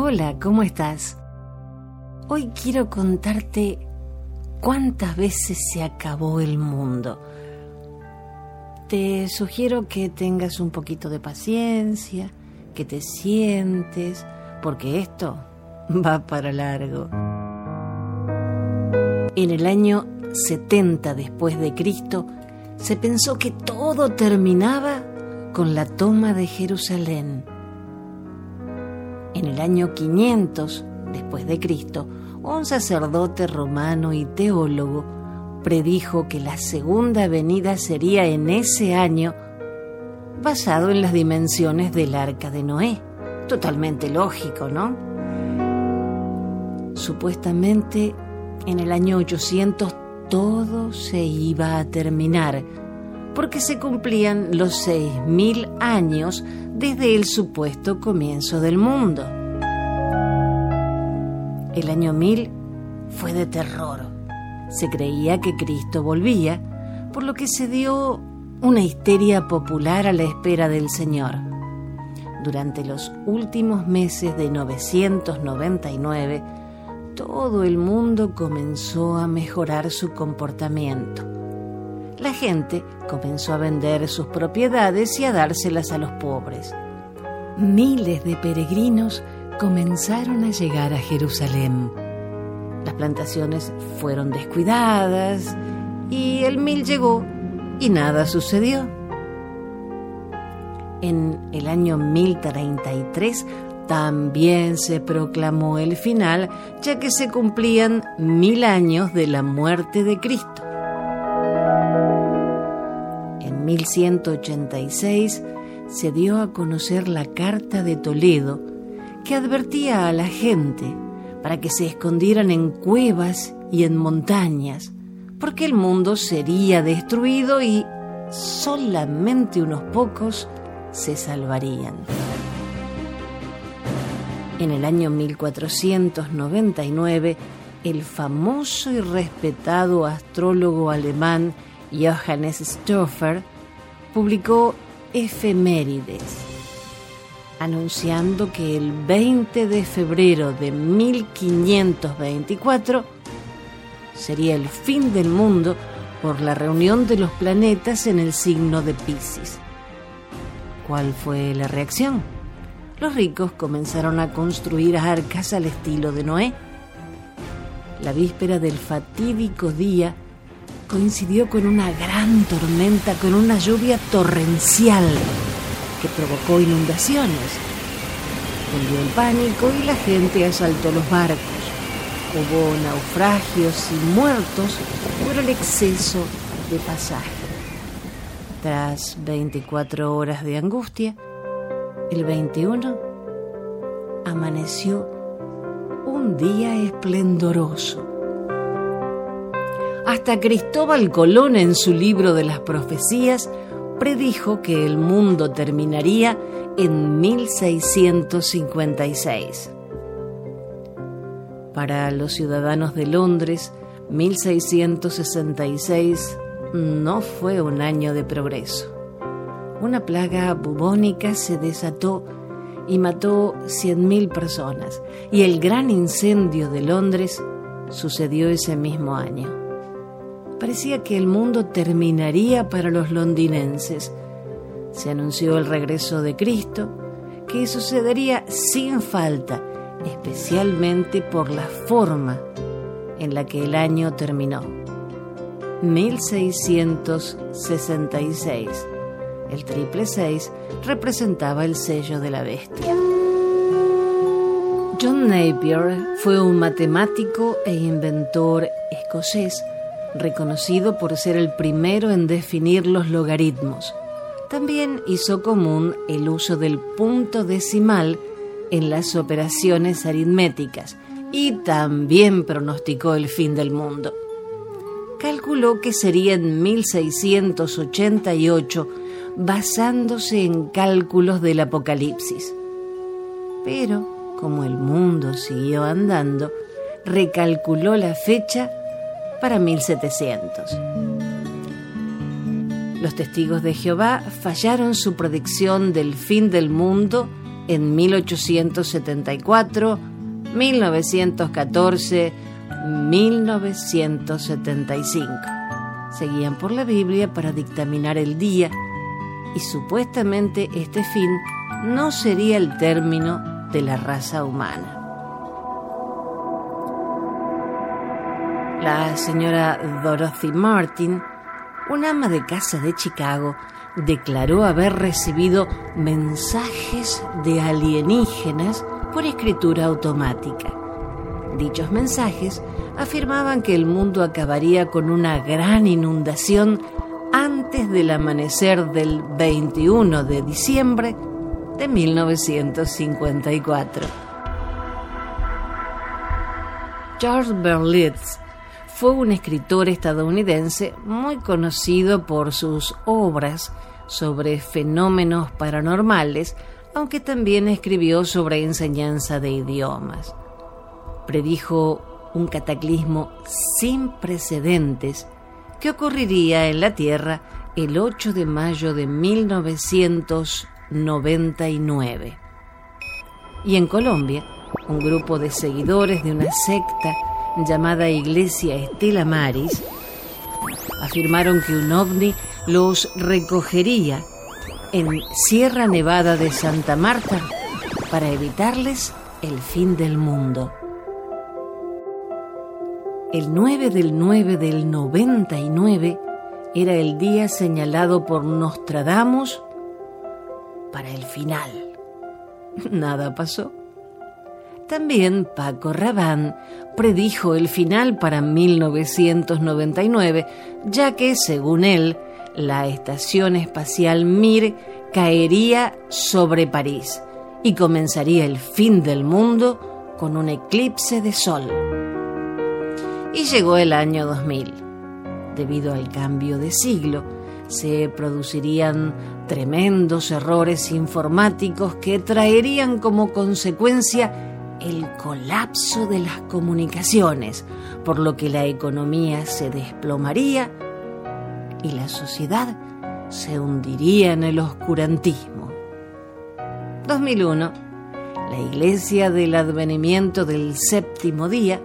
Hola, ¿cómo estás? Hoy quiero contarte cuántas veces se acabó el mundo. Te sugiero que tengas un poquito de paciencia, que te sientes, porque esto va para largo. En el año 70 después de Cristo, se pensó que todo terminaba con la toma de Jerusalén. En el año 500 después de Cristo, un sacerdote romano y teólogo predijo que la segunda venida sería en ese año basado en las dimensiones del arca de Noé. Totalmente lógico, ¿no? Supuestamente en el año 800 todo se iba a terminar, porque se cumplían los 6.000 años desde el supuesto comienzo del mundo. El año 1000 fue de terror. Se creía que Cristo volvía, por lo que se dio una histeria popular a la espera del Señor. Durante los últimos meses de 999, todo el mundo comenzó a mejorar su comportamiento. La gente comenzó a vender sus propiedades y a dárselas a los pobres. Miles de peregrinos comenzaron a llegar a Jerusalén. Las plantaciones fueron descuidadas y el mil llegó y nada sucedió. En el año 1033 también se proclamó el final, ya que se cumplían mil años de la muerte de Cristo. En 1186 se dio a conocer la Carta de Toledo, que advertía a la gente para que se escondieran en cuevas y en montañas, porque el mundo sería destruido y solamente unos pocos se salvarían. En el año 1499, el famoso y respetado astrólogo alemán Johannes Stoffer publicó Efemérides, anunciando que el 20 de febrero de 1524 sería el fin del mundo por la reunión de los planetas en el signo de Pisces. ¿Cuál fue la reacción? los ricos comenzaron a construir arcas al estilo de Noé. La víspera del fatídico día coincidió con una gran tormenta, con una lluvia torrencial que provocó inundaciones. Cundió el pánico y la gente asaltó los barcos. Hubo naufragios y muertos por el exceso de pasaje. Tras 24 horas de angustia, el 21 amaneció un día esplendoroso. Hasta Cristóbal Colón en su libro de las profecías predijo que el mundo terminaría en 1656. Para los ciudadanos de Londres, 1666 no fue un año de progreso una plaga bubónica se desató y mató 100.000 personas, y el gran incendio de Londres sucedió ese mismo año. Parecía que el mundo terminaría para los londinenses. Se anunció el regreso de Cristo, que sucedería sin falta, especialmente por la forma en la que el año terminó. 1666 el triple seis representaba el sello de la bestia. John Napier fue un matemático e inventor escocés, reconocido por ser el primero en definir los logaritmos. También hizo común el uso del punto decimal en las operaciones aritméticas y también pronosticó el fin del mundo. Calculó que sería en 1688 basándose en cálculos del Apocalipsis. Pero, como el mundo siguió andando, recalculó la fecha para 1700. Los testigos de Jehová fallaron su predicción del fin del mundo en 1874, 1914, 1975. Seguían por la Biblia para dictaminar el día y supuestamente este fin no sería el término de la raza humana. La señora Dorothy Martin, una ama de casa de Chicago, declaró haber recibido mensajes de alienígenas por escritura automática. Dichos mensajes afirmaban que el mundo acabaría con una gran inundación antes del amanecer del 21 de diciembre de 1954. Charles Berlitz fue un escritor estadounidense muy conocido por sus obras sobre fenómenos paranormales, aunque también escribió sobre enseñanza de idiomas. Predijo un cataclismo sin precedentes que ocurriría en la Tierra el 8 de mayo de 1999. Y en Colombia, un grupo de seguidores de una secta llamada Iglesia Estela Maris, afirmaron que un ovni los recogería en Sierra Nevada de Santa Marta para evitarles el fin del mundo. El 9 del 9 del 99 era el día señalado por Nostradamus para el final. Nada pasó. También Paco Rabanne predijo el final para 1999, ya que, según él, la estación espacial Mir caería sobre París y comenzaría el fin del mundo con un eclipse de sol. Y llegó el año 2000. Debido al cambio de siglo, se producirían tremendos errores informáticos que traerían como consecuencia el colapso de las comunicaciones, por lo que la economía se desplomaría y la sociedad se hundiría en el oscurantismo. 2001. La Iglesia del Advenimiento del Séptimo Día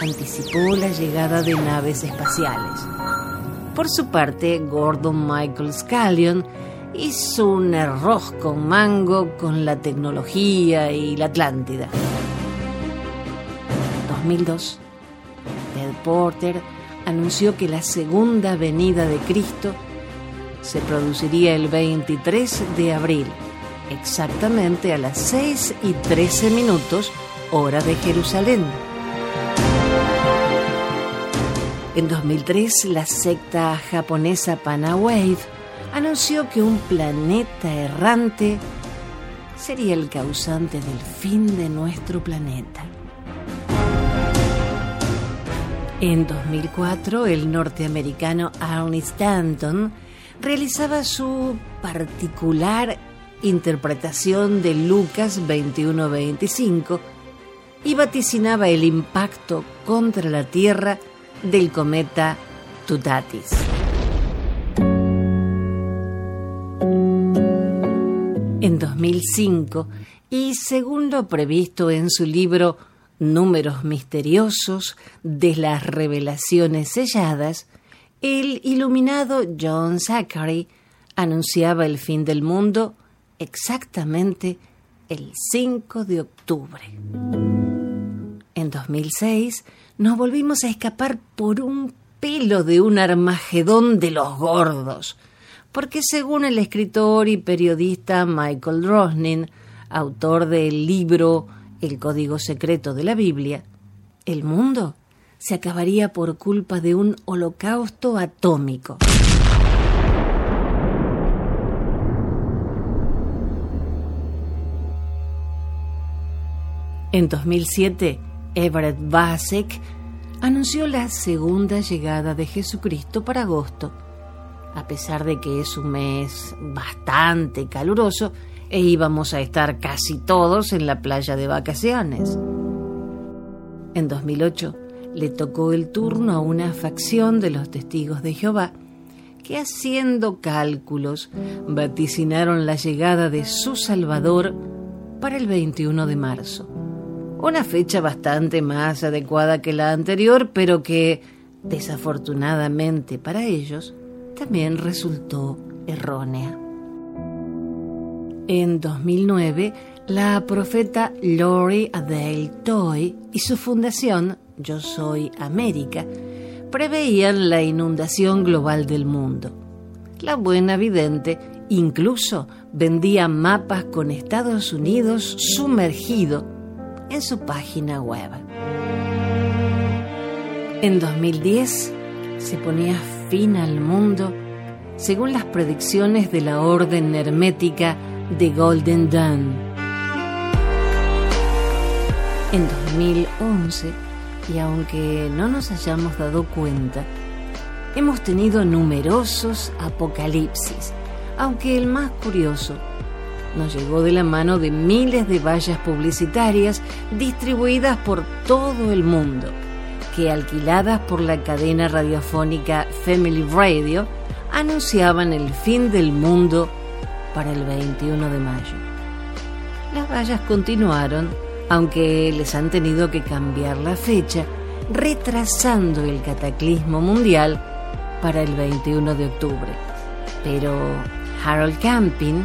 anticipó la llegada de naves espaciales. Por su parte, Gordon Michael Scallion hizo un arroz con mango con la tecnología y la Atlántida. 2002, Ted Porter anunció que la segunda venida de Cristo se produciría el 23 de abril, exactamente a las 6 y 13 minutos, hora de Jerusalén. En 2003, la secta japonesa Panawave anunció que un planeta errante sería el causante del fin de nuestro planeta. En 2004, el norteamericano Arnie Stanton realizaba su particular interpretación de Lucas 21-25 y vaticinaba el impacto contra la Tierra del cometa Tutatis. En 2005, y según lo previsto en su libro números misteriosos de las revelaciones selladas, el iluminado John Zachary anunciaba el fin del mundo exactamente el 5 de octubre. En 2006 nos volvimos a escapar por un pelo de un Armagedón de los gordos, porque según el escritor y periodista Michael Rosnin, autor del libro el código secreto de la Biblia, el mundo se acabaría por culpa de un holocausto atómico. En 2007, Everett Basek anunció la segunda llegada de Jesucristo para agosto. A pesar de que es un mes bastante caluroso, e íbamos a estar casi todos en la playa de vacaciones. En 2008 le tocó el turno a una facción de los testigos de Jehová que haciendo cálculos vaticinaron la llegada de su Salvador para el 21 de marzo. Una fecha bastante más adecuada que la anterior, pero que, desafortunadamente para ellos, también resultó errónea. En 2009, la profeta Lori Adele Toy y su fundación Yo Soy América preveían la inundación global del mundo. La buena vidente incluso vendía mapas con Estados Unidos sumergido en su página web. En 2010 se ponía fin al mundo según las predicciones de la Orden Hermética de Golden Dawn. En 2011, y aunque no nos hayamos dado cuenta, hemos tenido numerosos apocalipsis, aunque el más curioso nos llegó de la mano de miles de vallas publicitarias distribuidas por todo el mundo, que alquiladas por la cadena radiofónica Family Radio, anunciaban el fin del mundo para el 21 de mayo. Las vallas continuaron, aunque les han tenido que cambiar la fecha, retrasando el cataclismo mundial para el 21 de octubre. Pero Harold Camping,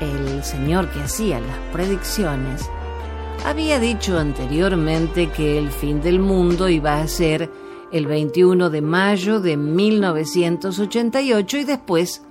el señor que hacía las predicciones, había dicho anteriormente que el fin del mundo iba a ser el 21 de mayo de 1988 y después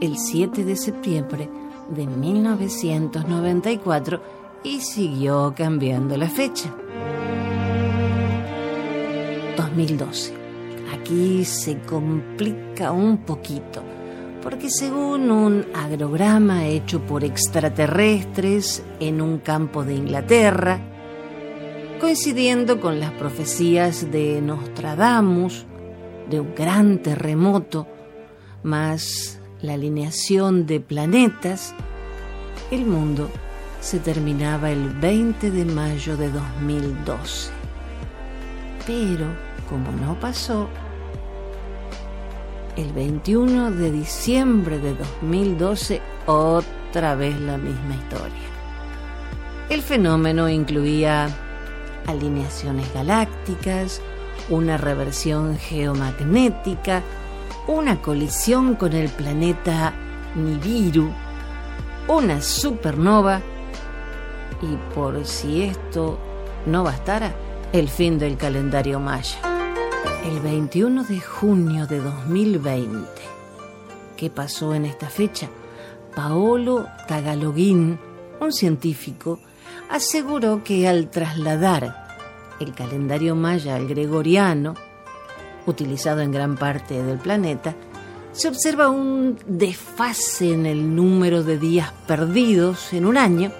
el 7 de septiembre de 1994 y siguió cambiando la fecha. 2012. Aquí se complica un poquito, porque según un agrograma hecho por extraterrestres en un campo de Inglaterra, coincidiendo con las profecías de Nostradamus, de un gran terremoto, más la alineación de planetas, el mundo se terminaba el 20 de mayo de 2012. Pero, como no pasó, el 21 de diciembre de 2012 otra vez la misma historia. El fenómeno incluía alineaciones galácticas, una reversión geomagnética, una colisión con el planeta Nibiru, una supernova y por si esto no bastara, el fin del calendario maya. El 21 de junio de 2020. ¿Qué pasó en esta fecha? Paolo Tagalogin, un científico, aseguró que al trasladar el calendario maya al gregoriano, utilizado en gran parte del planeta, se observa un desfase en el número de días perdidos en un año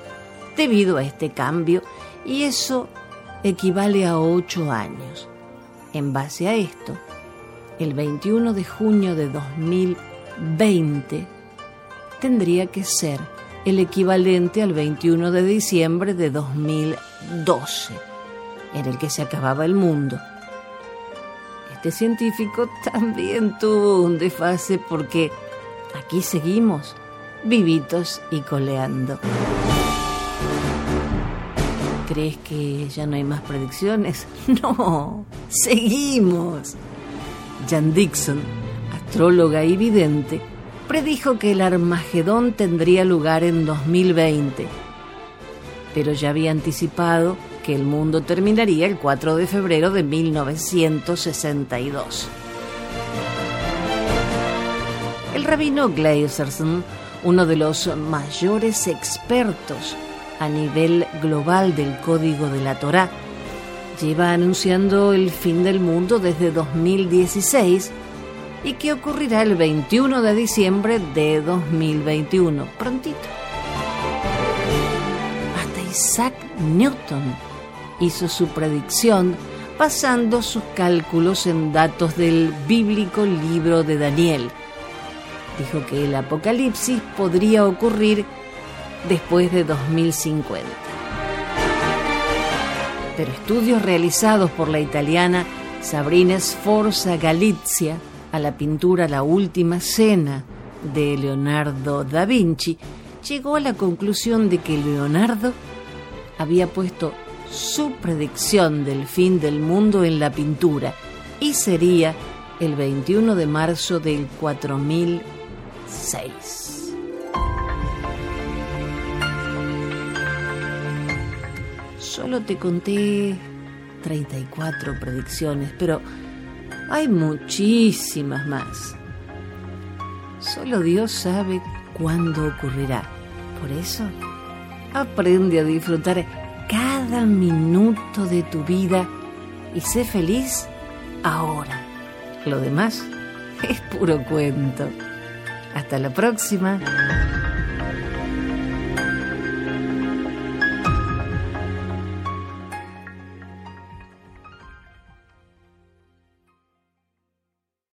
debido a este cambio y eso equivale a ocho años. En base a esto, el 21 de junio de 2020 tendría que ser el equivalente al 21 de diciembre de 2012, en el que se acababa el mundo este científico también tuvo un desfase porque aquí seguimos, vivitos y coleando. ¿Crees que ya no hay más predicciones? No, seguimos. Jan Dixon, astróloga y vidente, predijo que el Armagedón tendría lugar en 2020, pero ya había anticipado que el mundo terminaría el 4 de febrero de 1962. El rabino Gleiserson, uno de los mayores expertos a nivel global del código de la Torá, lleva anunciando el fin del mundo desde 2016 y que ocurrirá el 21 de diciembre de 2021, prontito. Hasta Isaac Newton hizo su predicción basando sus cálculos en datos del bíblico libro de Daniel. Dijo que el apocalipsis podría ocurrir después de 2050. Pero estudios realizados por la italiana Sabrina Sforza Galizia a la pintura La Última Cena de Leonardo da Vinci llegó a la conclusión de que Leonardo había puesto su predicción del fin del mundo en la pintura y sería el 21 de marzo del 4006. Solo te conté 34 predicciones, pero hay muchísimas más. Solo Dios sabe cuándo ocurrirá. Por eso, aprende a disfrutar cada minuto de tu vida y sé feliz ahora. Lo demás es puro cuento. Hasta la próxima.